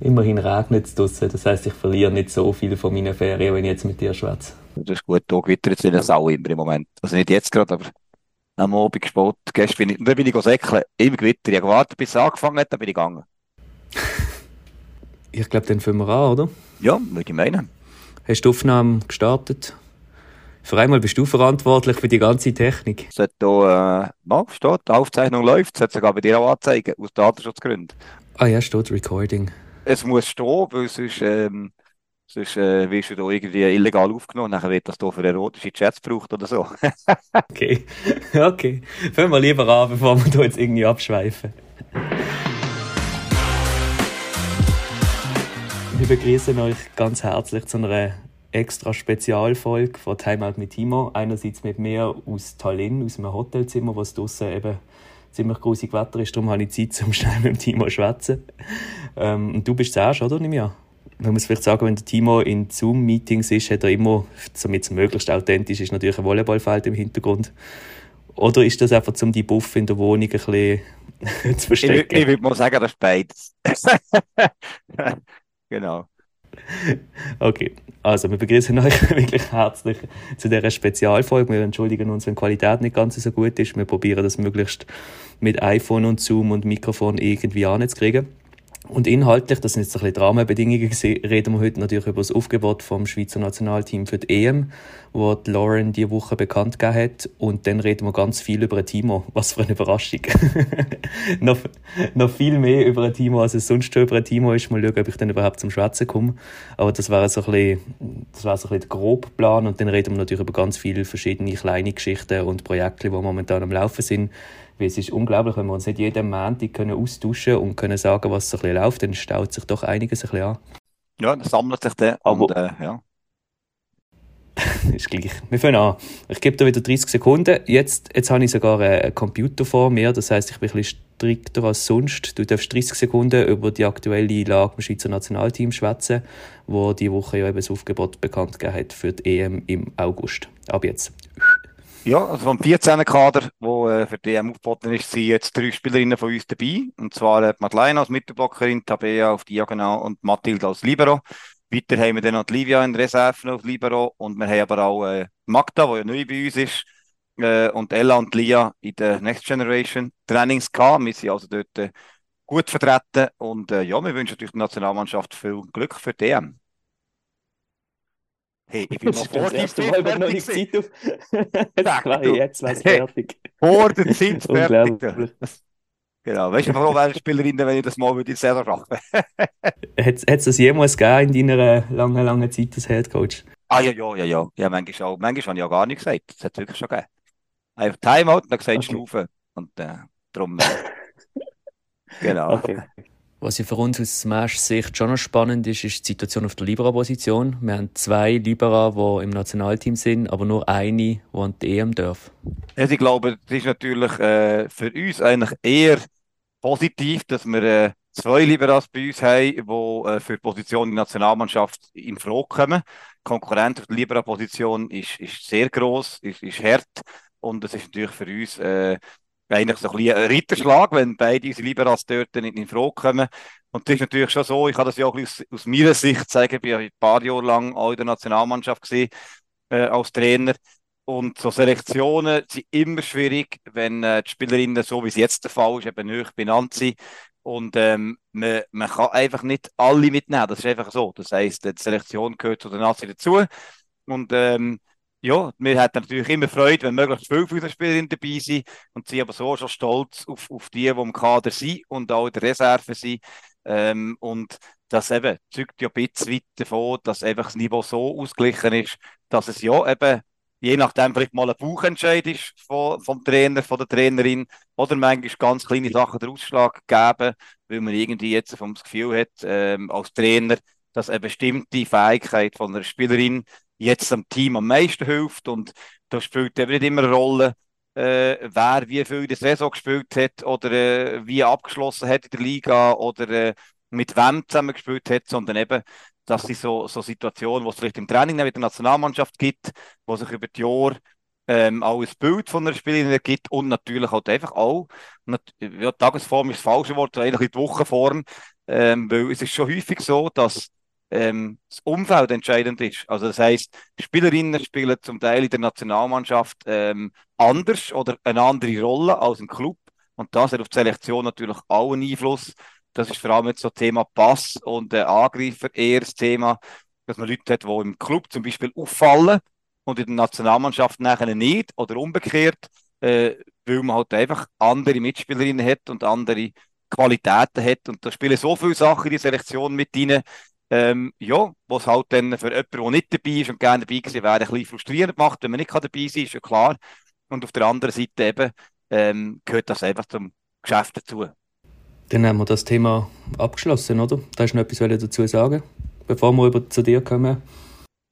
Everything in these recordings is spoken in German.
Immerhin regnet es draussen, das heisst, ich verliere nicht so viel von meinen Ferien, wenn ich jetzt mit dir schwätze. Das ist gut, da gewittert es Sau immer im Moment. Also nicht jetzt gerade, aber am Abend gespät. Gestern bin ich, dann bin ich säckeln, im Gewitter. Ich habe gewartet, bis es angefangen hat, dann bin ich gegangen. ich glaube, dann fangen wir an, oder? Ja, würde ich meinen. Hast du die Aufnahme gestartet? Für einmal bist du verantwortlich für die ganze Technik. Es hat hier, äh, steht, die Aufzeichnung läuft, es hat sogar bei dir auch anzeigen, aus Datenschutzgründen. Ah ja, steht Recording. Es muss stehen, weil sonst, ähm, sonst äh, wirst du da irgendwie illegal aufgenommen, dann wird das hier für erotische Chats gebraucht oder so. okay, okay. Fangen wir lieber an, bevor wir da jetzt irgendwie abschweifen. Wir begrüßen euch ganz herzlich zu einer extra Spezialfolge von Timeout mit Timo. Einerseits mit mir aus Tallinn, aus einem Hotelzimmer, wo es draussen eben ziemlich grusig Wetter ist. Darum habe ich Zeit, um schnell mit dem Timo zu schwätzen. Ähm, und du bist zuerst, oder? Nicht mehr? Man muss vielleicht sagen, wenn der Timo in Zoom-Meetings ist, hat er immer, damit es möglichst authentisch ist, natürlich ein Volleyballfeld im Hintergrund. Oder ist das einfach, um die Buff in der Wohnung ein bisschen zu verstecken? Ich, ich würde mal sagen, das ist beides. genau. Okay, also wir begrüßen euch wirklich herzlich zu dieser Spezialfolge. Wir entschuldigen uns, wenn die Qualität nicht ganz so gut ist. Wir probieren das möglichst mit iPhone und Zoom und Mikrofon irgendwie anzukriegen. Und inhaltlich, das sind jetzt ein bisschen Rahmenbedingungen, reden wir heute natürlich über das Aufgebot vom Schweizer Nationalteam für die EM, wo die Lauren diese Woche bekannt gegeben hat. Und dann reden wir ganz viel über Timo. Was für eine Überraschung. noch, noch viel mehr über Timo, als es sonst schon über Timo ist. Mal schauen, ob ich dann überhaupt zum Schwätzen komme. Aber das wäre so ein bisschen, das wäre so ein bisschen der Grobplan. Und dann reden wir natürlich über ganz viele verschiedene kleine Geschichten und Projekte, die momentan am Laufen sind weil es ist unglaublich, wenn wir uns nicht jeden Montag können austauschen und können sagen, was so ein bisschen läuft, dann staut sich doch einiges ein bisschen an. Ja, das sammelt sich dann. Aber, und, äh, ja. ist gleich. Wir fangen an. Ich gebe dir wieder 30 Sekunden. Jetzt, jetzt habe ich sogar einen Computer vor mir, das heißt, ich bin ein bisschen strikter als sonst. Du darfst 30 Sekunden über die aktuelle Lage im Schweizer Nationalteam schwätzen, wo die Woche ja eben das Aufgebot bekannt gegeben hat für die EM im August. Ab jetzt. Ja, also vom 14. Kader, wo äh, für die EM aufgeboten ist, sind jetzt drei Spielerinnen von uns dabei. Und zwar äh, Madeleine als Mittelblockerin, Tabea auf Diagonal und Mathilde als Libero. Weiter haben wir dann noch Livia in Reserve auf Libero und wir haben aber auch äh, Magda, die ja neu bei uns ist, äh, und Ella und Lia in der Next Generation Trainings gehabt. Wir sind also dort äh, gut vertreten und äh, ja, wir wünschen natürlich der Nationalmannschaft viel Glück für die EM. Hey, ich bin noch vor der Mal nicht Zeit auf. Sag, jetzt wäre es fertig. Vor der Zeit fertig. Genau, weißt du, warum wäre Spielerin, wenn ich das mal würde selber schaffen Hat es das jemals gegeben in deiner langen, langen Zeit als Head Coach? Ah, ja, ja, ja, ja. Ja, manchmal, auch, manchmal habe ich ja gar nicht gesagt. Das hat es wirklich schon gegeben. Einfach Timeout und dann gesagt, okay. Stufen. Und äh, darum. Äh, genau. Okay. Was ja für uns aus Smash-Sicht schon noch spannend ist, ist die Situation auf der Libera-Position. Wir haben zwei Libera, die im Nationalteam sind, aber nur eine, die an die EM darf. Also ich glaube, das ist natürlich äh, für uns eigentlich eher positiv, dass wir äh, zwei Liberas bei uns haben, die äh, für die Position in der Nationalmannschaft in Frage kommen. Die Konkurrenz auf der Libera-Position ist, ist sehr groß, ist, ist hart und das ist natürlich für uns äh, eigentlich so ein, bisschen Ritterschlag, wenn beide unsere Liberas dort nicht in Frage kommen. Und das ist natürlich schon so, ich kann das ja auch aus, aus meiner Sicht sagen, ich ja ein paar Jahre lang auch in der Nationalmannschaft gewesen, äh, als Trainer. Und so Selektionen sind immer schwierig, wenn äh, die Spielerinnen, so wie es jetzt der Fall ist, eben nicht benannt sind. Und ähm, man, man kann einfach nicht alle mitnehmen. Das ist einfach so. Das heisst, die Selektion gehört zu der Nazi dazu. Und ähm, ja, wir hätten natürlich immer Freude, wenn möglichst viele Fußballspielerinnen dabei sind und sind aber so schon stolz auf, auf die, die im Kader sind und auch in der Reserve sind. Ähm, und das eben zeugt ja ein bisschen weit davon, dass einfach das Niveau so ausgeglichen ist, dass es ja eben je nachdem vielleicht mal ein Bauchentscheid ist vom, vom Trainer, von der Trainerin oder manchmal ganz kleine Sachen den Ausschlag geben, weil man irgendwie jetzt das Gefühl hat, ähm, als Trainer, dass eine bestimmte Fähigkeit von einer Spielerin jetzt am Team am meisten hilft. Und da spielt eben nicht immer eine Rolle, äh, wer wie viel in der Saison gespielt hat oder äh, wie abgeschlossen hat in der Liga oder äh, mit wem zusammen gespielt hat, sondern eben, dass sie so, so Situationen, wo es vielleicht im Training mit der Nationalmannschaft gibt, wo sich über die Jahre ähm, auch ein Bild von einer Spielerin gibt und natürlich halt einfach auch, ja, Tagesform ist das falsche Wort, eigentlich die Wochenform, ähm, weil es ist schon häufig so, dass ähm, das Umfeld entscheidend ist. Also das heißt, Spielerinnen spielen zum Teil in der Nationalmannschaft ähm, anders oder eine andere Rolle als im Club und das hat auf die Selektion natürlich auch einen Einfluss. Das ist vor allem jetzt so Thema Pass und äh, Angreifer eher das Thema, dass man Leute hat, die im Club zum Beispiel auffallen und in der Nationalmannschaft nachher nicht oder umgekehrt, äh, weil man halt einfach andere Mitspielerinnen hat und andere Qualitäten hat. Und da spielen so viele Sachen in die Selektion mit rein, ähm, ja, was halt dann für jemanden, der nicht dabei ist und gerne dabei gewesen wäre, ein bisschen frustrierend macht, wenn man nicht dabei sein kann, ist ja klar. Und auf der anderen Seite eben ähm, gehört das einfach zum Geschäft dazu. Dann haben wir das Thema abgeschlossen, oder? Da ist noch etwas dazu sagen, bevor wir über zu dir kommen.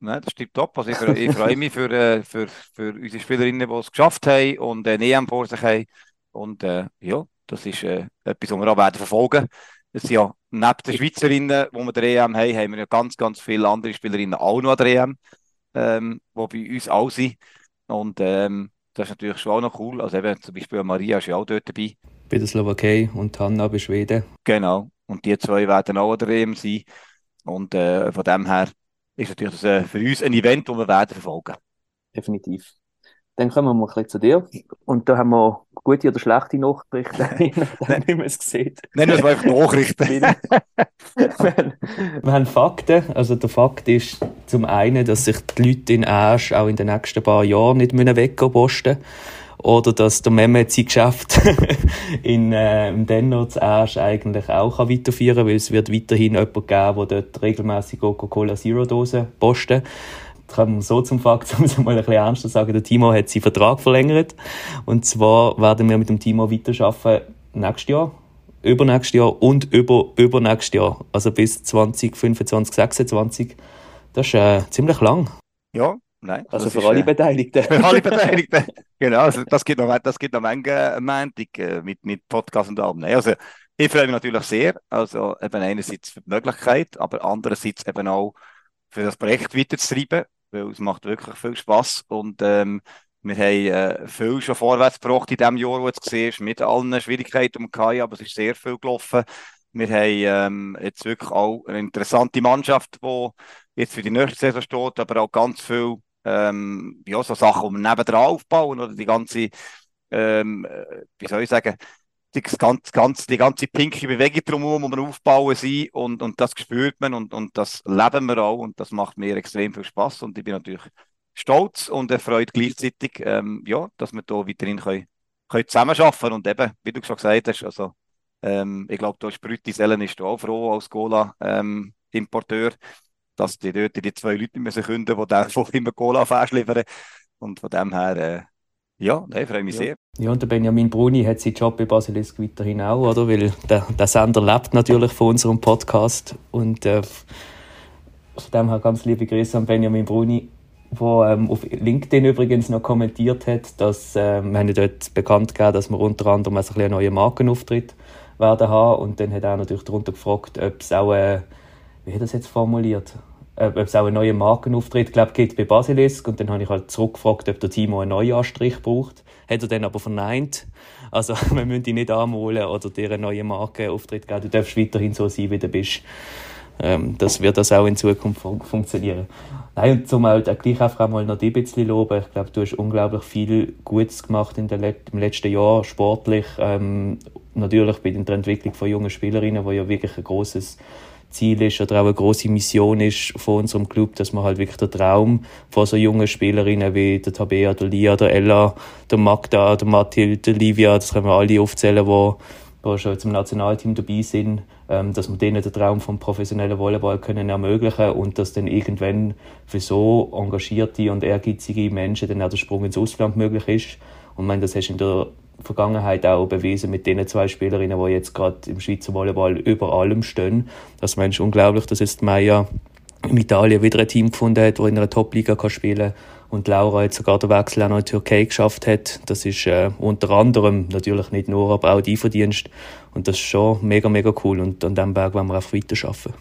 Nein, das stimmt top. Also ich, ich freue mich für, äh, für, für unsere Spielerinnen, die es geschafft haben und eine EM vor sich haben. Und äh, ja, das ist äh, etwas, was wir auch werden verfolgen Es sind ja neben den Schweizerinnen, die wir der EM haben, haben wir ja ganz, ganz viele andere Spielerinnen auch noch an der EM, ähm, die bei uns auch sind. Und ähm, das ist natürlich schon auch noch cool. Also eben zum Beispiel Maria ist ja auch dort dabei. Bei der Slowakei und Hanna bei Schweden. Genau. Und die zwei werden auch an der EM sein. Und äh, von dem her ist natürlich das, äh, für uns ein Event, das wir werden verfolgen. Definitiv. Dann kommen wir mal ein bisschen zu dir. Und da haben wir gute oder schlechte Nachrichten, wie man es sieht. Nennen wir es einfach Nachrichten. wir, haben Fakten. Also der Fakt ist zum einen, dass sich die Leute in Asch auch in den nächsten paar Jahren nicht weggehen posten oder dass der Mehmet sein Geschäft in äh, im Denner zu Asch eigentlich auch kann weiterführen kann, weil es wird weiterhin jemanden geben, der dort regelmäßig Coca-Cola Zero Dosen posten kommen wir so zum Fakt, um es mal ein bisschen ernster zu sagen, der Timo hat seinen Vertrag verlängert. Und zwar werden wir mit dem Timo weiterarbeiten nächstes Jahr, übernächstes Jahr und über, übernächstes Jahr. Also bis 2025, 2026. Das ist äh, ziemlich lang. Ja, Nein, also für alle äh, Beteiligten. Für alle Beteiligten. genau, also das geht noch, das geht noch Menge Montag äh, mit, mit Podcast und allem. Also ich freue mich natürlich sehr. Also eben einerseits für die Möglichkeit, aber andererseits eben auch für das Projekt weiterzutreiben, weil es macht wirklich viel Spaß und ähm, wir haben äh, viel schon vorwärts gebracht in dem Jahr, wo du siehst, mit allen Schwierigkeiten um Kai, aber es ist sehr viel gelaufen. Wir haben ähm, jetzt wirklich auch eine interessante Mannschaft, die jetzt für die nächste Saison steht, aber auch ganz viel ähm, ja, so Sachen, die wir nebendran aufbauen oder die ganze, ähm, äh, wie soll ich sagen, die ganze, ganze, die ganze pinke Bewegung drumherum, die wir aufbauen sind und, und das spürt man und, und das leben wir auch und das macht mir extrem viel Spaß und ich bin natürlich stolz und erfreut gleichzeitig, ähm, ja, dass wir da weiterhin können, können zusammenarbeiten und eben, wie du schon gesagt hast, also ähm, ich glaube, da ist Brütti Sellen ist auch froh als Cola-Importeur, ähm, dass die dort die zwei Leute müssen künden, die dann immer Cola fährst liefern. Und von dem her, äh, ja, nein, freue mich ja. sehr. Ja, und der Benjamin Bruni hat seinen Job bei Basilisk weiterhin auch, oder? Weil der, der Sender lebt natürlich von unserem Podcast. Und äh, von dem her ganz liebe Grüße an Benjamin Bruni, der ähm, auf LinkedIn übrigens noch kommentiert hat, dass äh, wir haben dort bekannt gegeben, dass wir unter anderem also ein einen neuen Markenauftritt werden haben. Und dann hat er natürlich darunter gefragt, ob es auch äh, wie hat er das jetzt formuliert? Ob es auch einen neuen Markenauftritt glaub, gibt bei Basilisk. Und dann habe ich halt zurückgefragt, ob der Timo einen neuen braucht. Hat er dann aber verneint. Also, wir müssen dich nicht anmalen oder dir einen neuen Markenauftritt geben. Du darfst weiterhin so sein, wie du bist. Ähm, das wird das auch in Zukunft fun funktionieren. Nein, und zum halt gleich einfach mal noch die ein bisschen loben. Ich glaube, du hast unglaublich viel Gutes gemacht in der Let im letzten Jahr, sportlich. Ähm, natürlich bei der Entwicklung von jungen Spielerinnen, wo ja wirklich ein großes Ziel ist oder auch eine große Mission ist von unserem Club, dass man halt wirklich den Traum von so jungen Spielerinnen wie der Tabea, der Lia, der Ella, der Magda, der Mathilde, der Livia, das können wir alle aufzählen, die, die schon zum Nationalteam dabei sind, ähm, dass wir denen den Traum vom professionellen Volleyball können ermöglichen und dass dann irgendwann für so engagierte und ehrgeizige Menschen dann auch der Sprung ins Ausland möglich ist. Und ich meine, das hast du in der Vergangenheit auch bewiesen mit den zwei Spielerinnen, die jetzt gerade im Schweizer Volleyball über allem stehen. Das ist unglaublich, dass jetzt Maya in Italien wieder ein Team gefunden hat, das in einer Top-Liga spielen kann und Laura jetzt sogar den Wechsel auch noch in die Türkei geschafft hat. Das ist äh, unter anderem natürlich nicht nur, aber auch die Verdienst und das ist schon mega, mega cool und an diesem Berg wollen wir auch weiter arbeiten.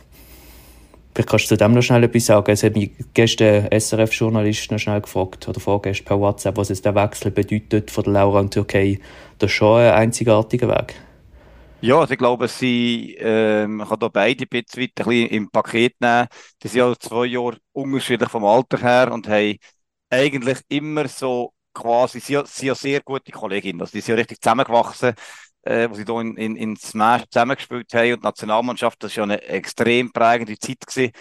Vielleicht kannst du zu dem noch schnell etwas sagen. Es hat mich gestern SRF-Journalist noch schnell gefragt, oder vorgestern per WhatsApp, was es der Wechsel bedeutet von der Laura und Türkei. Das ist schon ein einzigartiger Weg. Ja, also ich glaube, sie, äh, man kann da beide ein bisschen, ein im Paket nehmen. Die sind ja zwei Jahre unterschiedlich vom Alter her und haben eigentlich immer so quasi, sie sind ja sehr gute Kolleginnen. Also die sind ja richtig zusammengewachsen, äh, wo sie hier in, in, in Smash zusammengespielt haben und die Nationalmannschaft, das war ja eine extrem prägende Zeit gewesen,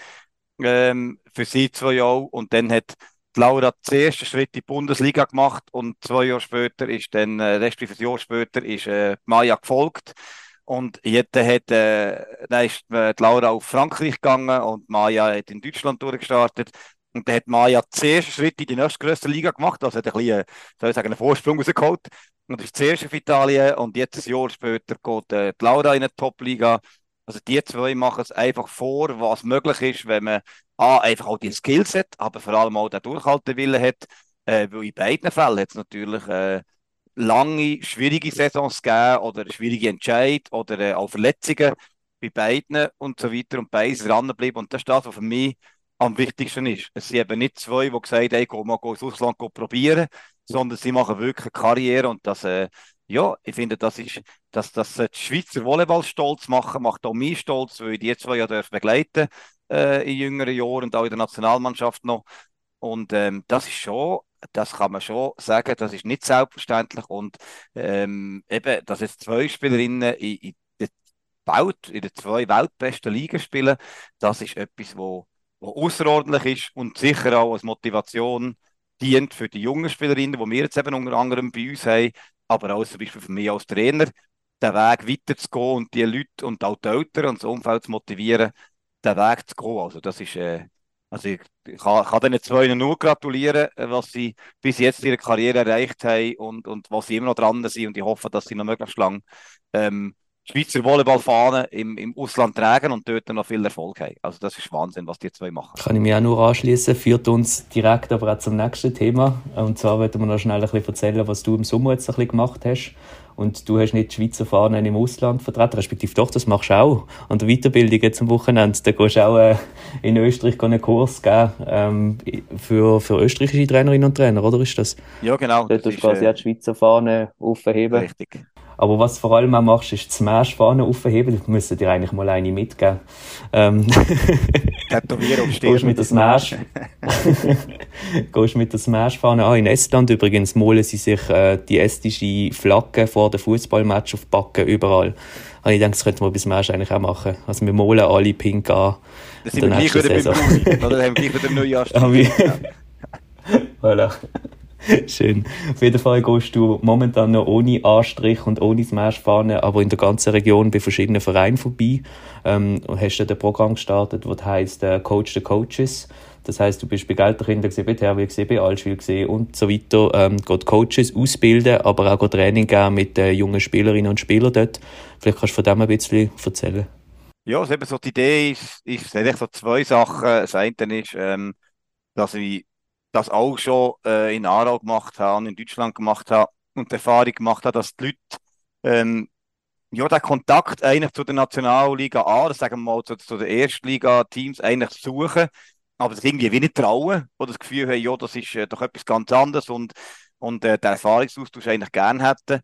ähm, für sie zwei Jahre. Und dann hat Laura den ersten Schritt in die Bundesliga gemacht und zwei Jahre später ist dann, äh, respektive ein Jahr später, ist äh, Maya gefolgt. Und jetzt hat, äh, dann ist äh, Laura auf Frankreich gegangen und Maya hat in Deutschland durchgestartet. Und dann hat Maya den ersten Schritt in die nächstgrößte Liga gemacht, also hat ein bisschen, äh, soll ich sagen, einen Vorsprung rausgeholt. Und ist zuerst in Italien und jetzt ein Jahr später geht äh, die Laura in eine Top-Liga. Also die zwei machen es einfach vor, was möglich ist, wenn man A, einfach auch die Skills hat, aber vor allem auch den Durchhaltewillen hat. Äh, weil in beiden Fällen hat es natürlich äh, lange, schwierige Saisons gegeben oder schwierige Entscheid oder äh, auch Verletzungen bei beiden und so weiter und beides dranbleiben. Und das ist das, was für mich am wichtigsten ist. Es sind eben nicht zwei, die gesagt haben, geh mal ins Ausland probieren, sondern sie machen wirklich Karriere und das, äh, ja, ich finde, das ist, dass das die Schweizer Volleyball stolz machen, macht auch mich stolz, weil ich die zwei ja begleiten äh, in jüngeren Jahren und auch in der Nationalmannschaft noch. Und ähm, das ist schon das kann man schon sagen, das ist nicht selbstverständlich. Und ähm, eben, dass jetzt zwei Spielerinnen in, in der Welt, in den zwei weltbesten Ligen spielen, das ist etwas, wo, wo außerordentlich ist und sicher auch als Motivation dient für die jungen Spielerinnen, die wir jetzt eben unter anderem bei uns haben, aber auch zum Beispiel für mich als Trainer, den Weg weiterzugehen und die Leute und auch die Eltern und das Umfeld zu motivieren, den Weg zu gehen. Also das ist, äh, also ich, kann, kann den zwei nur gratulieren, äh, was sie bis jetzt ihre Karriere erreicht haben und, und was sie immer noch dran sind und ich hoffe, dass sie noch möglichst lang ähm, Schweizer Volleyballfahnen im, im Ausland tragen und dort noch viel Erfolg haben. Also das ist Wahnsinn, was die zwei machen. Kann ich mich auch nur anschließen. Führt uns direkt aber auch zum nächsten Thema. Und zwar werden wir noch schnell ein bisschen erzählen, was du im Sommer jetzt ein bisschen gemacht hast. Und du hast nicht die Schweizer Fahnen im Ausland vertreten, respektive doch, das machst du auch. An der Weiterbildung jetzt am Wochenende, da gehst du auch äh, in Österreich einen Kurs geben ähm, für, für österreichische Trainerinnen und Trainer, oder ist das? Ja, genau. Dort tust du quasi äh, die Schweizer Fahne aufheben. Richtig. Aber was du vor allem auch machst, ist die Smash-Fahne aufheben. Du müsstest dir eigentlich mal eine mitgeben. Ähm, Tätowieren auf Gehst mit der Smash. gehst mit der Smash-Fahne. Ah, in Estland übrigens malen sie sich äh, die estische Flagge vor dem Fußballmatch auf Backen überall. Und ich denke, das könnte man bei Smash eigentlich auch machen. Also wir malen alle pink an. Das sind wir gleich wieder beim Oder haben wir gleich wieder Neujahr. voilà. Schön. Auf jeden Fall gehst du momentan noch ohne Anstrich und ohne Smashfahne, aber in der ganzen Region bei verschiedenen Vereinen vorbei. Ähm, und hast dann ein Programm gestartet, das heisst äh, Coach the Coaches. Das heißt, du bist bei Gelterkinder bei gesehen, bei Altschwil und so weiter. Ähm, geht Coaches ausbilden, aber auch Training geben mit äh, jungen Spielerinnen und Spielern dort. Vielleicht kannst du von dem ein bisschen erzählen. Ja, also eben so die Idee ist, ist eigentlich so zwei Sachen. Das eine ist, ähm, dass ich das auch schon äh, in Aarau gemacht habe, in Deutschland gemacht habe und die Erfahrung gemacht habe, dass die Leute ähm, ja, den Kontakt eigentlich zu der Nationalliga A, das sagen wir mal zu, zu den Erstliga-Teams eigentlich suchen, aber sich irgendwie wenig trauen oder das Gefühl haben, ja, das ist äh, doch etwas ganz anderes und, und äh, den Erfahrungsaustausch eigentlich gerne hätten.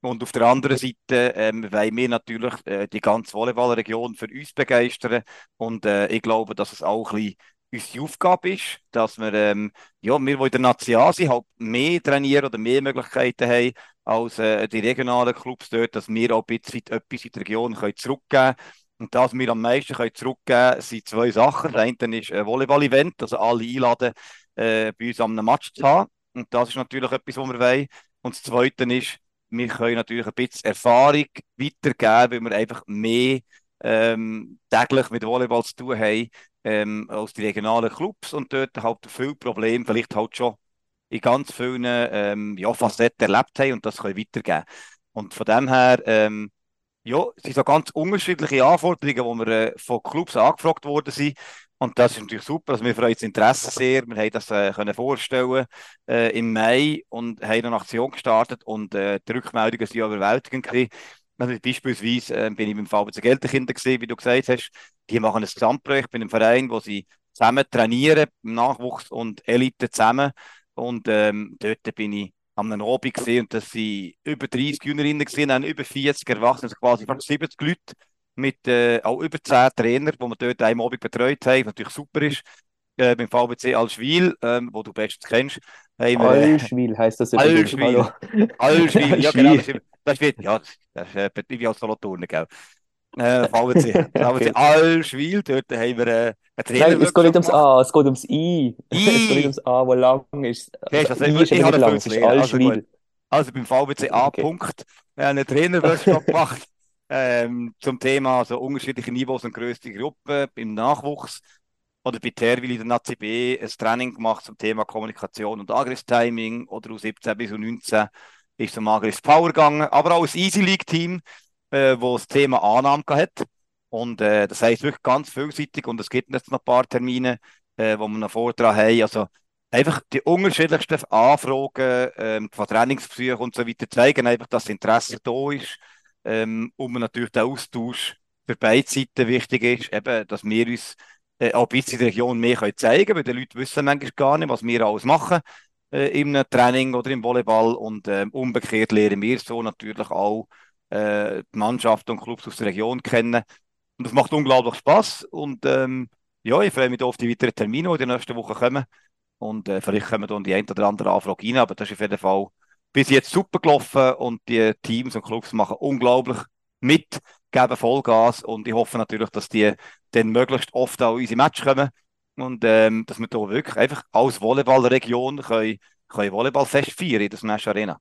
Und auf der anderen Seite ähm, wollen wir natürlich äh, die ganze Volleyballregion für uns begeistern und äh, ich glaube, dass es auch ein bisschen unsere Aufgabe ist, dass wir, ähm, ja, wir, die in der Nation sind, halt mehr trainieren oder mehr Möglichkeiten haben als äh, die regionalen Clubs dort, dass wir auch ein bisschen etwas in die Region können zurückgeben können. Und das, was wir am meisten können zurückgeben können, sind zwei Sachen. Das eine ist ein Volleyball-Event, also alle einladen, äh, bei uns am Match zu haben. Und das ist natürlich etwas, was wir wollen. Und das Zweite ist, wir können natürlich ein bisschen Erfahrung weitergeben, weil wir einfach mehr ähm, täglich mit Volleyball zu tun haben ähm, als die regionalen Clubs und dort halt viele Probleme vielleicht halt schon in ganz vielen ähm, ja, Facetten erlebt haben und das können weitergeben. Und von dem her, ähm, ja, es sind so ganz unterschiedliche Anforderungen, die wir äh, von Clubs angefragt worden sind. Und das ist natürlich super, also wir freuen das Interesse sehr. Wir haben das äh, können vorstellen äh, im Mai und haben eine Aktion gestartet und äh, die Rückmeldungen sind überwältigend. Also beispielsweise äh, bin ich beim VBC Gelterkinder gesehen, wie du gesagt hast, die machen ein Gesamtprojekt bei einem Verein, wo sie zusammen trainieren, Nachwuchs und Elite zusammen. Und ähm, dort bin ich am Abend gesehen und das sind über 30 Jüngerinnen gesehen, haben über 40 Erwachsene, also quasi fast 70 Leute mit äh, auch über 10 Trainern, die wir dort einmal Abend betreut haben, was natürlich super ist. Äh, beim VBC Alschwil, ähm, wo du bestens kennst. Haben äh, Alschwil heisst das Alschwil. Alschwil, ja genau. Das ist, das ist, ja, das ist äh, wie als Solothurn, gell. Äh, VBC, VBC Alschwil, dort haben wir äh, einen Trainer Nein, es geht nicht ums A, es geht ums I. I. es geht nicht ums A, wo lang ist. Okay, also, I ist ich habe lang, es ist Alschwil. Also, also beim VBC A. Okay. Punkt, haben einen Trainerworkshop gemacht ähm, zum Thema also unterschiedliche Niveaus und größte Gruppen im Nachwuchs. Oder bei Terwil in der Nazi B ein Training gemacht zum Thema Kommunikation und Angriffstiming. Oder aus 17 bis 19 ist zum Angriffspower gegangen. Aber auch ein Easy League Team, äh, wo das Thema Annahme hat. Und äh, das heißt wirklich ganz vielseitig. Und es gibt jetzt noch ein paar Termine, äh, wo wir noch Vortrag haben. Also einfach die unterschiedlichsten Anfragen ähm, von Trainingsbesuchen und so weiter zeigen einfach, dass das Interesse da ist ähm, und natürlich der Austausch für beide Seiten wichtig ist, eben, dass wir uns äh, auch ein bisschen in der Region mehr können zeigen können, weil die Leute wissen manchmal gar nicht, was wir alles machen äh, im Training oder im Volleyball und äh, umgekehrt lernen wir so natürlich auch äh, die Mannschaft und Clubs aus der Region kennen. Und das macht unglaublich Spaß und ähm, ja, ich freue mich auf die weiteren Termine, die in der nächsten Woche kommen. Und äh, vielleicht kommen dann die ein oder andere Anfrage rein, aber das ist auf jeden Fall bis jetzt super gelaufen. Und die Teams und Clubs machen unglaublich mit, geben Vollgas. Und ich hoffe natürlich, dass die dann möglichst oft auch unsere Match kommen. Und ähm, dass wir da wirklich einfach als Volleyballregion können, können Volleyballfest feiern in der Smash Arena.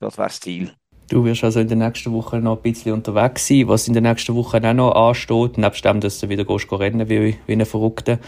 Das wäre das Ziel. Du wirst also in der nächsten Woche noch ein bisschen unterwegs sein. Was in der nächsten Woche auch noch ansteht, nebst dem, dass du wieder gehst, rennen wie, wie ein Verrückter.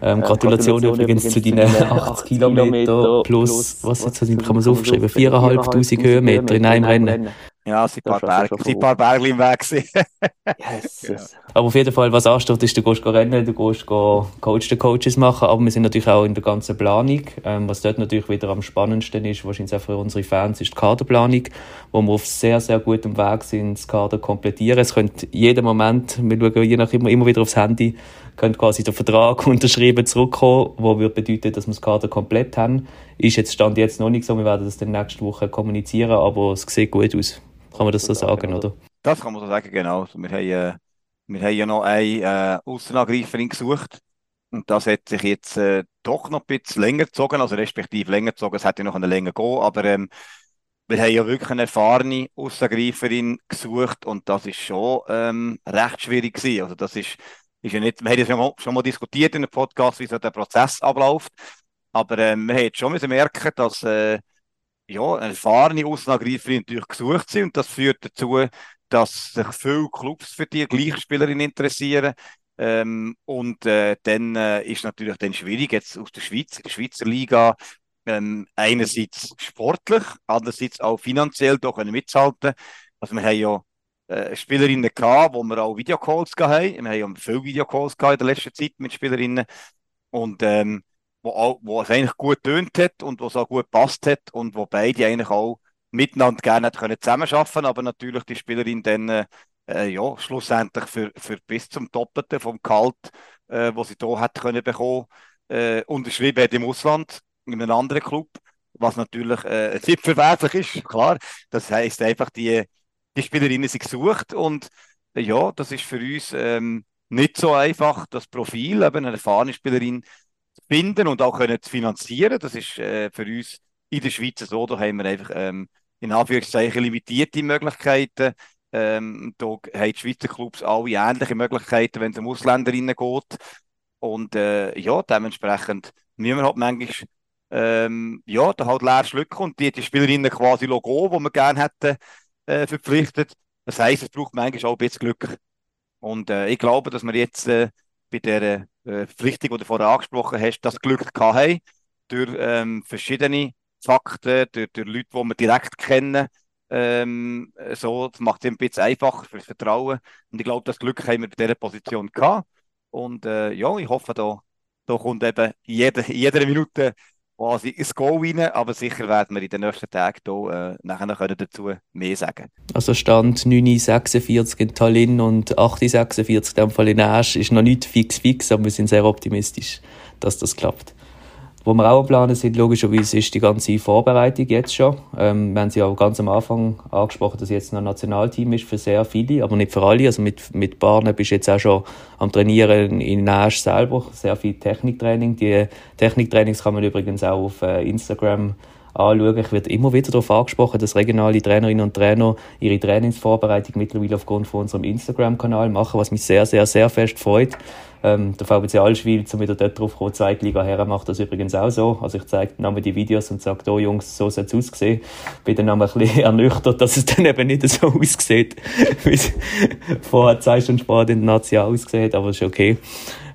Ähm, Gratulation, Gratulation übrigens zu deinen 80 Kilometer plus, plus, was, was, was kann man so aufschreiben? 4'500 Höhenmeter in einem Rennen. Ja, es sind ein paar, Berge, ein paar Berge im Weg. yes, ja. Aber auf jeden Fall, was ansteht, ist, du gehst rennen, du gehst Coach der Coaches machen, aber wir sind natürlich auch in der ganzen Planung. Ähm, was dort natürlich wieder am spannendsten ist, wahrscheinlich auch für unsere Fans, ist die Kaderplanung, wo wir auf sehr, sehr gutem Weg sind, das Kader komplettieren. Es könnte jeden Moment, wir schauen je nach immer, immer wieder aufs Handy, könnte quasi der Vertrag unterschrieben zurückkommen, wo würde bedeuten, dass wir das Kader komplett haben. Ist jetzt Stand jetzt noch nicht so, wir werden das dann nächste Woche kommunizieren, aber es sieht gut aus. Kann man das so sagen, oder? Das kann man so sagen, genau. Wir haben, äh, wir haben ja noch eine äh, Außenangreiferin gesucht. Und das hat sich jetzt äh, doch noch ein bisschen länger gezogen, also respektive länger gezogen. Es hätte noch eine länger gehen, aber ähm, wir haben ja wirklich eine erfahrene Außenangreiferin gesucht und das ist schon ähm, recht schwierig gewesen. Also das ist, ist ja nicht, wir haben ja schon mal, schon mal diskutiert in einem Podcast, wie so der Prozess abläuft. Aber ähm, wir haben jetzt schon müssen merken, dass äh, ja, erfahrene Außenangreiferin natürlich gesucht sind und das führt dazu, dass sich viele Clubs für die Gleichspielerin interessieren. Ähm, und äh, dann äh, ist natürlich dann schwierig, jetzt aus der Schweiz, der Schweizer Liga, ähm, einerseits sportlich, andererseits auch finanziell doch mitzuhalten. Also wir haben ja äh, Spielerinnen gehabt, wo wir auch Videocalls hatten. Wir haben ja viele Videocalls gehabt in der letzten Zeit mit Spielerinnen. Und ähm, wo, wo es eigentlich gut tönt hat und wo es auch gut passt hat und wo beide eigentlich auch miteinander gerne können zusammenarbeiten aber natürlich die Spielerin dann äh, ja, schlussendlich für, für bis zum Doppelten vom Kalt, äh, wo sie da hat können bekommen, äh, unterschrieben hat im Ausland, in einem anderen Club, was natürlich äh, nicht verwerflich ist, klar. Das heißt einfach, die, die Spielerinnen sind gesucht und äh, ja, das ist für uns ähm, nicht so einfach, das Profil, eben eine erfahrene Spielerin finden und auch können finanzieren. Das ist äh, für uns in der Schweiz so, da haben wir einfach ähm, in Anführungszeichen limitierte Möglichkeiten. Ähm, da haben die Schweizer Clubs alle ähnliche Möglichkeiten, wenn es um Ausländerinnen geht. Und äh, ja, dementsprechend müssen wir halt manchmal ähm, ja, da halt leer schlucken und die, die Spielerinnen quasi Logo, die wir gerne hätten, äh, verpflichtet. Das heisst, es braucht manchmal auch ein bisschen Glück. Und äh, ich glaube, dass wir jetzt äh, bei der äh, Verpflichtung, die du vorher angesprochen hast, das Glück gehabt haben, durch ähm, verschiedene Fakten, durch, durch Leute, die wir direkt kennen. Ähm, so, das macht es ein bisschen einfacher fürs Vertrauen. Und ich glaube, das Glück haben wir bei dieser Position gehabt. Und äh, ja, ich hoffe, da, da kommt eben jede, in jeder Minute quasi ins Go rein, aber sicher werden wir in den nächsten Tagen hier, äh, nachher können dazu mehr sagen. Also Stand 9.46 in Tallinn und 8.46 in dem Fall in Asch ist noch nicht fix fix, aber wir sind sehr optimistisch, dass das klappt. Wo wir auch planen sind, logischerweise, ist die ganze Vorbereitung jetzt schon. Ähm, wir haben sie auch ganz am Anfang angesprochen, dass jetzt noch ein Nationalteam ist für sehr viele, aber nicht für alle. Also mit, mit Barnen bist du jetzt auch schon am Trainieren in Nash selber. Sehr viel Techniktraining. Die Techniktrainings kann man übrigens auch auf äh, Instagram anschauen. Ich werde immer wieder darauf angesprochen, dass regionale Trainerinnen und Trainer ihre Trainingsvorbereitung mittlerweile aufgrund von unserem Instagram-Kanal machen, was mich sehr, sehr, sehr fest freut. Ähm, der VBC Allschwil, um wieder dort drauf zu kommen, Zweitliga her, macht das übrigens auch so. Also ich zeige dann die Videos und sage, oh Jungs, so soll es aussehen. Bin dann ein bisschen ernüchtert, dass es dann eben nicht so aussieht, wie es vorher zwei Stunden Sport in der Nazi aussieht, aber ist okay.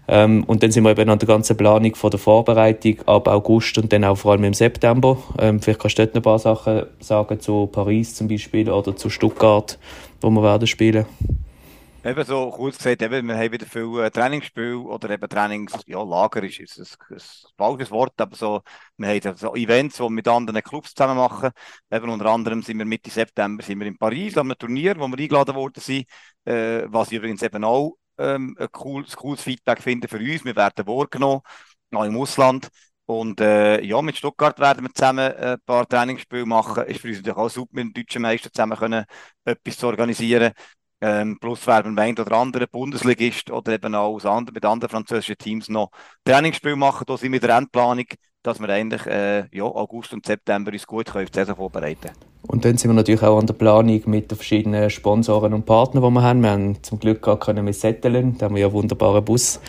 Ähm, und dann sind wir eben an der ganzen Planung von der Vorbereitung ab August und dann auch vor allem im September. Ähm, vielleicht kannst du dort noch ein paar Sachen sagen zu Paris zum Beispiel oder zu Stuttgart, wo wir werden spielen. Eben so kurz gesagt, eben, wir haben wieder viel äh, Trainingsspiel oder eben Trainings, ja, Lager ist, ist ein, falsches Wort, aber so, wir haben so Events, die wir mit anderen Clubs zusammen machen. Eben unter anderem sind wir Mitte September sind wir in Paris an einem Turnier, wo wir eingeladen worden sind, äh, was übrigens eben auch ähm, ein cooles, cooles Feedback finde für uns. Wir werden wahrgenommen, auch im Ausland. Und äh, ja, mit Stuttgart werden wir zusammen äh, ein paar Trainingsspiele machen. Ist für uns natürlich auch super, mit dem deutschen Meister zusammen können, etwas zu organisieren. Ähm, plus werden wir ein oder andere Bundesligist oder eben auch aus anderen, mit anderen französischen Teams noch Trainingsspiele machen. Da sind wir in der Endplanung, dass wir eigentlich äh, ja, August und September uns gut auf die Saison vorbereiten können. Und dann sind wir natürlich auch an der Planung mit den verschiedenen Sponsoren und Partnern, die wir haben. Wir haben zum Glück gar können mit Setteln, da haben wir ja einen wunderbaren Bus,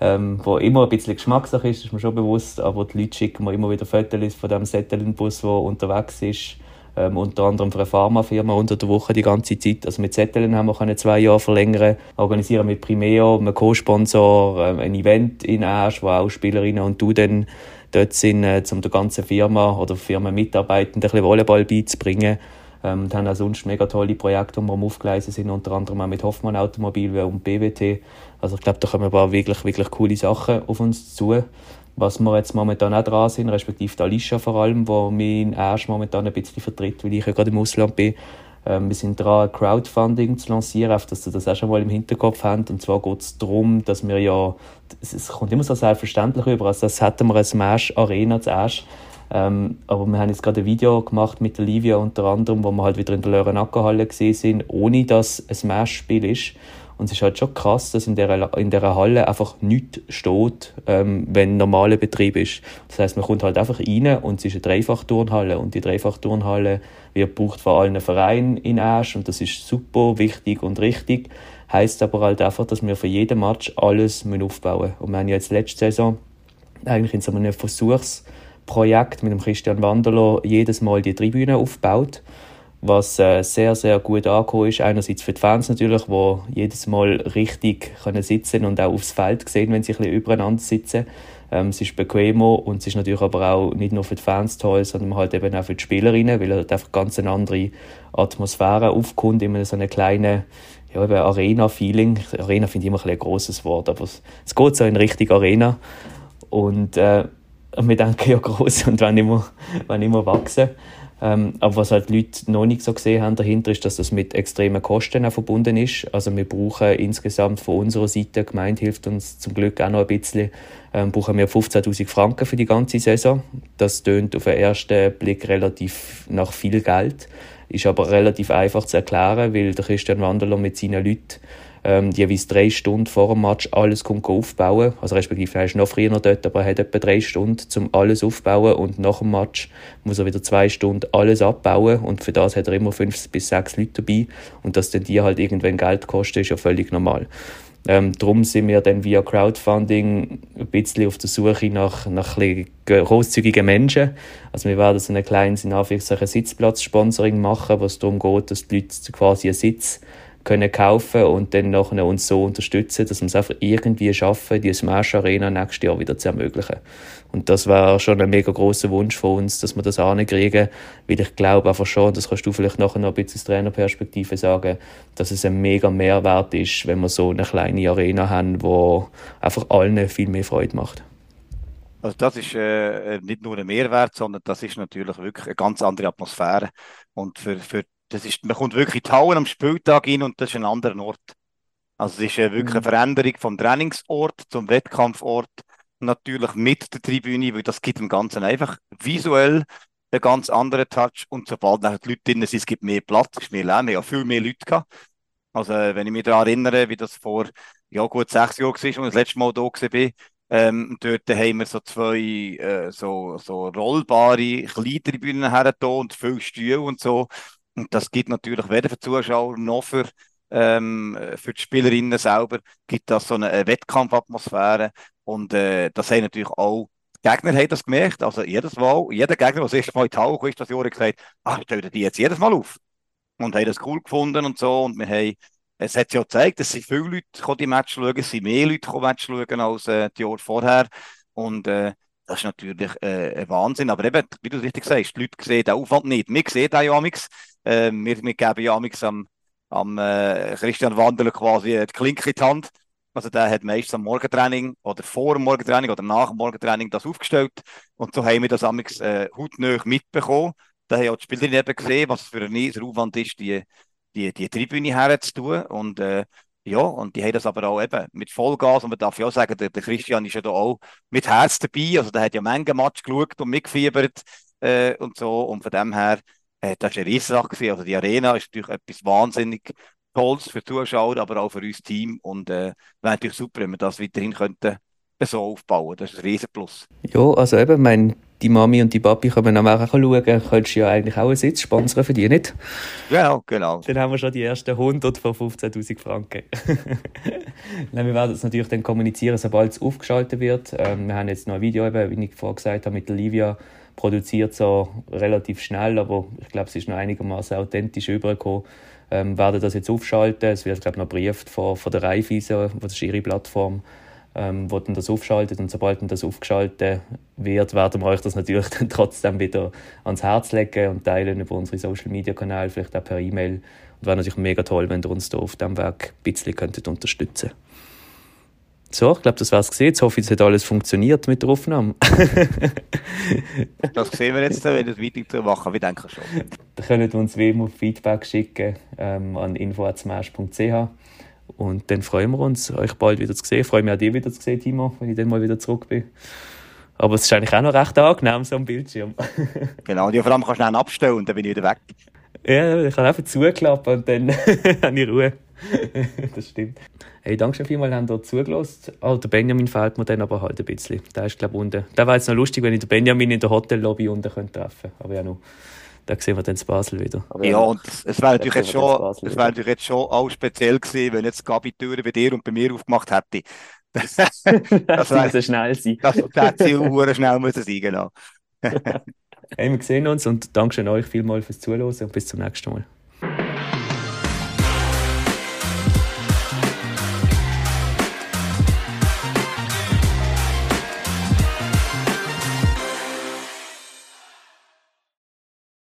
ähm, wo immer ein bisschen Geschmackssache ist, ist mir schon bewusst, aber die Leute schicken mir immer wieder Fotos von dem Setteln-Bus, der unterwegs ist ähm, unter anderem für eine Pharmafirma unter der Woche die ganze Zeit. Also mit Zetteln haben wir können zwei Jahre verlängern, organisieren mit Primeo, einem Co-Sponsor, äh, ein Event in Asch, wo auch Spielerinnen und du dann dort sind, äh, um der ganzen Firma oder Firmenmitarbeitenden ein bisschen Volleyball beizubringen. Ähm, und haben auch sonst mega tolle Projekte, die wir am Aufgleisen sind, unter anderem auch mit Hoffmann Automobil und BWT. Also ich glaube, da kommen ein paar wirklich, wirklich coole Sachen auf uns zu. Was wir jetzt momentan auch dran sind, respektive Alicia vor allem, wo mich erst momentan ein bisschen vertritt, weil ich ja gerade im Ausland bin. Ähm, wir sind dran, Crowdfunding zu lancieren, auf dass ihr das auch schon mal im Hinterkopf habt. Und zwar geht es darum, dass wir ja, es kommt immer so selbstverständlich über, das hätten wir eine Smash Arena zuerst. Ähm, aber wir haben jetzt gerade ein Video gemacht mit der Livia unter anderem, wo wir halt wieder in der Lören-Acker-Halle gesehen sind, ohne dass es ein Smash-Spiel ist. Und es ist halt schon krass, dass in dieser, in dieser Halle einfach nichts steht, ähm, wenn normaler Betrieb ist. Das heißt, man kommt halt einfach rein und es ist eine Dreifachturnhalle. Und die Dreifachturnhalle wird gebraucht von allen Vereinen in Asch und das ist super wichtig und richtig. Heißt aber halt einfach, dass wir für jeden Match alles aufbauen müssen. Und wir haben ja jetzt letzte Saison eigentlich in so einem Versuchsprojekt mit dem Christian Wanderler jedes Mal die Tribüne aufgebaut was äh, sehr, sehr gut angekommen ist. Einerseits für die Fans natürlich, die jedes Mal richtig können sitzen und auch aufs Feld sehen, wenn sie ein bisschen übereinander sitzen. Ähm, es ist bequemer und es ist natürlich aber auch nicht nur für die Fans toll, sondern halt eben auch für die Spielerinnen, weil halt einfach ganz eine andere Atmosphäre aufkommt, immer so eine kleine ja, Arena-Feeling. Arena finde ich immer ein, ein großes Wort, aber es, es geht so in Richtung Arena. Und äh, wir denken ja groß und wenn immer, wenn immer wachsen. Ähm, aber was halt die Leute noch nicht so gesehen haben dahinter, ist, dass das mit extremen Kosten auch verbunden ist. Also wir brauchen insgesamt von unserer Seite, die Gemeinde hilft uns zum Glück auch noch ein bisschen, ähm, brauchen wir 15'000 Franken für die ganze Saison. Das tönt auf den ersten Blick relativ nach viel Geld, ist aber relativ einfach zu erklären, weil der Christian Wanderler mit seinen Leuten ähm, jeweils drei Stunden vor dem Match alles aufbauen. Also respektive er ist noch früher dort, aber er hat etwa drei Stunden, um alles aufzubauen und nach dem Match muss er wieder zwei Stunden alles abbauen und für das hat er immer fünf bis sechs Leute dabei und dass dann die halt irgendwann Geld kosten, ist ja völlig normal. Ähm, darum sind wir dann via Crowdfunding ein bisschen auf der Suche nach, nach großzügigen Menschen. Also wir werden so ein kleines, in Anführungszeichen, Sitzplatz-Sponsoring machen, was darum geht, dass die Leute quasi einen Sitz können kaufen und dann nachher uns so unterstützen, dass wir es einfach irgendwie schaffen, die Smash Arena nächstes Jahr wieder zu ermöglichen. Und das war schon ein mega großer Wunsch von uns, dass wir das ankriegen, weil ich glaube einfach schon, das kannst du vielleicht nachher noch ein bisschen aus Trainerperspektive sagen, dass es ein mega Mehrwert ist, wenn wir so eine kleine Arena haben, wo einfach allen viel mehr Freude macht. Also das ist äh, nicht nur ein Mehrwert, sondern das ist natürlich wirklich eine ganz andere Atmosphäre. Und für, für das ist, man kommt wirklich Hauen am Spieltag hin und das ist ein anderer Ort. Also es ist äh, wirklich eine Mhm. Veränderung vom Trainingsort zum Wettkampfort. Natürlich mit der Tribüne, weil das gibt dem Ganzen einfach visuell einen ganz anderen Touch. Und sobald nachher die Leute drin sind, es gibt mehr Platz, es ist mehr Lärm, wir haben ja viel mehr Leute gehabt. Also, äh, wenn ich mich daran erinnere, wie das vor ja, gut sechs Jahren war, als ich das letzte Mal da war, ähm, dort haben wir so zwei äh, so, so rollbare Kleintribünen her und viele Stühle und so. Und das gibt natürlich weder für die Zuschauer noch für, ähm, für die Spielerinnen selber gibt das so eine, Wettkampfatmosphäre. Und äh, das haben natürlich auch die Gegner haben das gemerkt. Also jedes Mal, jeder Gegner, der das erste Mal in die ist das Jahr gesagt, ach, stellen die jetzt jedes Mal auf und haben das cool gefunden und so. Und wir haben, es hat sich ja gezeigt, es sind viele Leute die Match schauen, es sind mehr Leute gekommen, Match schauen als äh, die Jahre vorher. Und äh, das ist natürlich äh, ein Wahnsinn. Aber eben, wie du richtig sagst, die Leute sehen den Aufwand nicht. Wir sehen den ja amix. Äh, wir, wir geben ja amix am, am äh, Christian Wanderler quasi äh, die Klinke in die Hand. Also der hat meistens am Morgentraining oder vor dem Morgentraining oder nach dem Morgentraining das aufgestellt. Und so haben wir das amix äh, hautnah mitbekommen. Da haben auch die Spielerin eben gesehen, was für ein riesiger Aufwand ist, die, die, die Tribüne herzutun. Und äh, ja, und die haben das aber auch eben mit Vollgas. Und man darf ja auch sagen, der, der Christian ist ja da auch mit Herz dabei. Also der hat ja Menge Match geschaut und mitgefiebert äh, und so. Und von dem her, äh, das war eine Riesensache. gewesen. Also die Arena ist natürlich etwas wahnsinnig Tolles für die Zuschauer, aber auch für uns Team. Und äh, wäre natürlich super, wenn wir das weiterhin könnten so aufbauen. Das ist ein Riesenplus. Ja, also eben, mein, die Mami und die Papi können am auch schauen. Könntest du ja eigentlich auch einen Sitz sponsern für die, nicht? Ja, genau. Dann haben wir schon die ersten 100 von 15.000 Franken. Nein, wir werden es natürlich dann kommunizieren, sobald es aufgeschaltet wird. Ähm, wir haben jetzt noch ein Video, eben, wie ich vorher gesagt habe, mit Livia produziert so relativ schnell, aber ich glaube, es ist noch einigermaßen authentisch übergekommen. Ähm, werden das jetzt aufschalten. Es wird, glaube ich, noch brieft von, von der Raiffeisen, das ist ihre Plattform, ähm, wo dann das aufschaltet. Und sobald dann das aufgeschaltet wird, werden wir euch das natürlich dann trotzdem wieder ans Herz legen und teilen über unsere Social Media Kanäle, vielleicht auch per E-Mail. Und wäre natürlich mega toll, wenn ihr uns da auf diesem Weg ein bisschen könntet unterstützen So, ich glaube, das wär's gesehen. Jetzt hoffe ich, es hat alles funktioniert mit der Aufnahme. Das sehen wir jetzt, wenn wir das weiter machen. Wir denken schon. Da könnt ihr uns wie immer Feedback schicken ähm, an info.smash.ch und dann freuen wir uns, euch bald wieder zu sehen. Ich freue mich auch, dich wieder zu sehen, Timo, wenn ich dann mal wieder zurück bin. Aber es ist eigentlich auch noch recht angenehm, so am Bildschirm. Genau, und die vor allem kannst du schnell abstellen und dann bin ich wieder weg. ja, ich kann einfach zuklappen und dann habe ich Ruhe. das stimmt. Hey, danke schon vielmals, haben ihr zugelassen. Oh, der Benjamin fehlt mir dann aber halt ein bisschen. Der ist, glaube ich, unten. Der war jetzt noch lustig, wenn ich den Benjamin in der Hotellobby unten könnte treffen könnte. Aber ja, noch. Da sehen wir dann in Basel wieder. Aber Ja, und es, es wäre natürlich, jetzt schon, das es wäre natürlich jetzt schon auch speziell gewesen, wenn jetzt Gabi die Türen bei dir und bei mir aufgemacht hätte. Das, das Das wäre, muss schnell sein. das hätte sie auch schnell müssen sein, genau. Hey, wir sehen uns und danke schön euch vielmals fürs Zuhören und bis zum nächsten Mal.